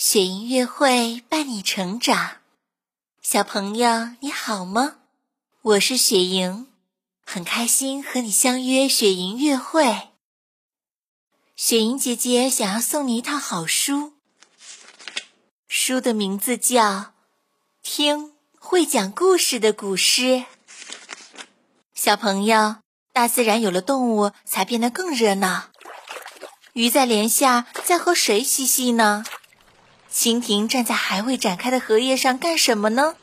雪莹乐会伴你成长，小朋友你好吗？我是雪莹，很开心和你相约雪莹乐会。雪莹姐姐想要送你一套好书，书的名字叫《听会讲故事的古诗》。小朋友，大自然有了动物，才变得更热闹。鱼在帘下，在和谁嬉戏呢？蜻蜓站在还未展开的荷叶上干什么呢？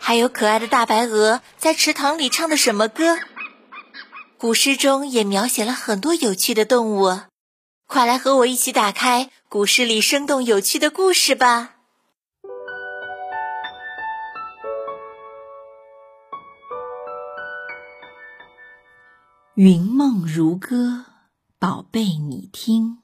还有可爱的大白鹅在池塘里唱的什么歌？古诗中也描写了很多有趣的动物，快来和我一起打开古诗里生动有趣的故事吧！云梦如歌。宝贝，你听，《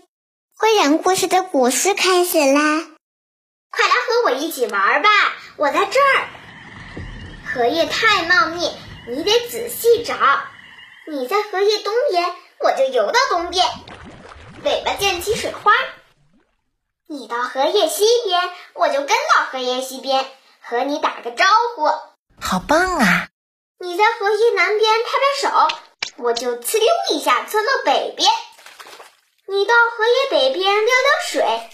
会讲故事的古诗开始啦！快来和我一起玩吧，我在这儿。荷叶太茂密，你得仔细找。你在荷叶东边，我就游到东边，尾巴溅起水花。你到荷叶西边，我就跟到荷叶西边。和你打个招呼，好棒啊！你在荷叶南边拍拍手，我就呲溜一下窜到北边。你到荷叶北边溜溜水，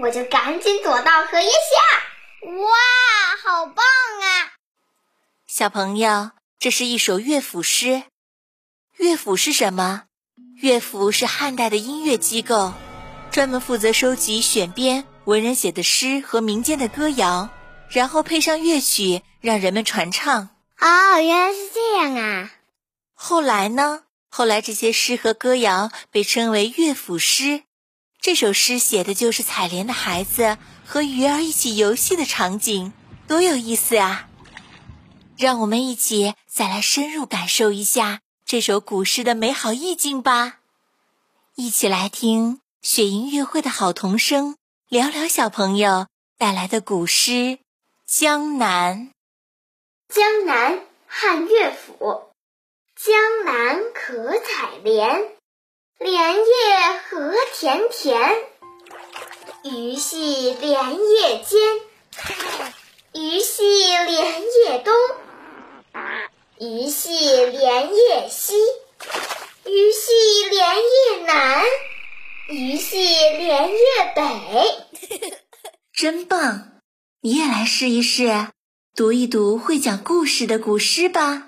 我就赶紧躲到荷叶下。哇，好棒啊！小朋友，这是一首乐府诗。乐府是什么？乐府是汉代的音乐机构，专门负责收集选编文人写的诗和民间的歌谣。然后配上乐曲，让人们传唱。哦，原来是这样啊！后来呢？后来这些诗和歌谣被称为乐府诗。这首诗写的就是采莲的孩子和鱼儿一起游戏的场景，多有意思啊！让我们一起再来深入感受一下这首古诗的美好意境吧！一起来听雪莹乐会的好童声聊聊小朋友带来的古诗。江南，江南汉乐府。江南可采莲，莲叶何田田。鱼戏莲叶间，鱼戏莲叶东。鱼戏莲叶西，鱼戏莲叶南。鱼戏莲叶北。真棒！你也来试一试，读一读会讲故事的古诗吧。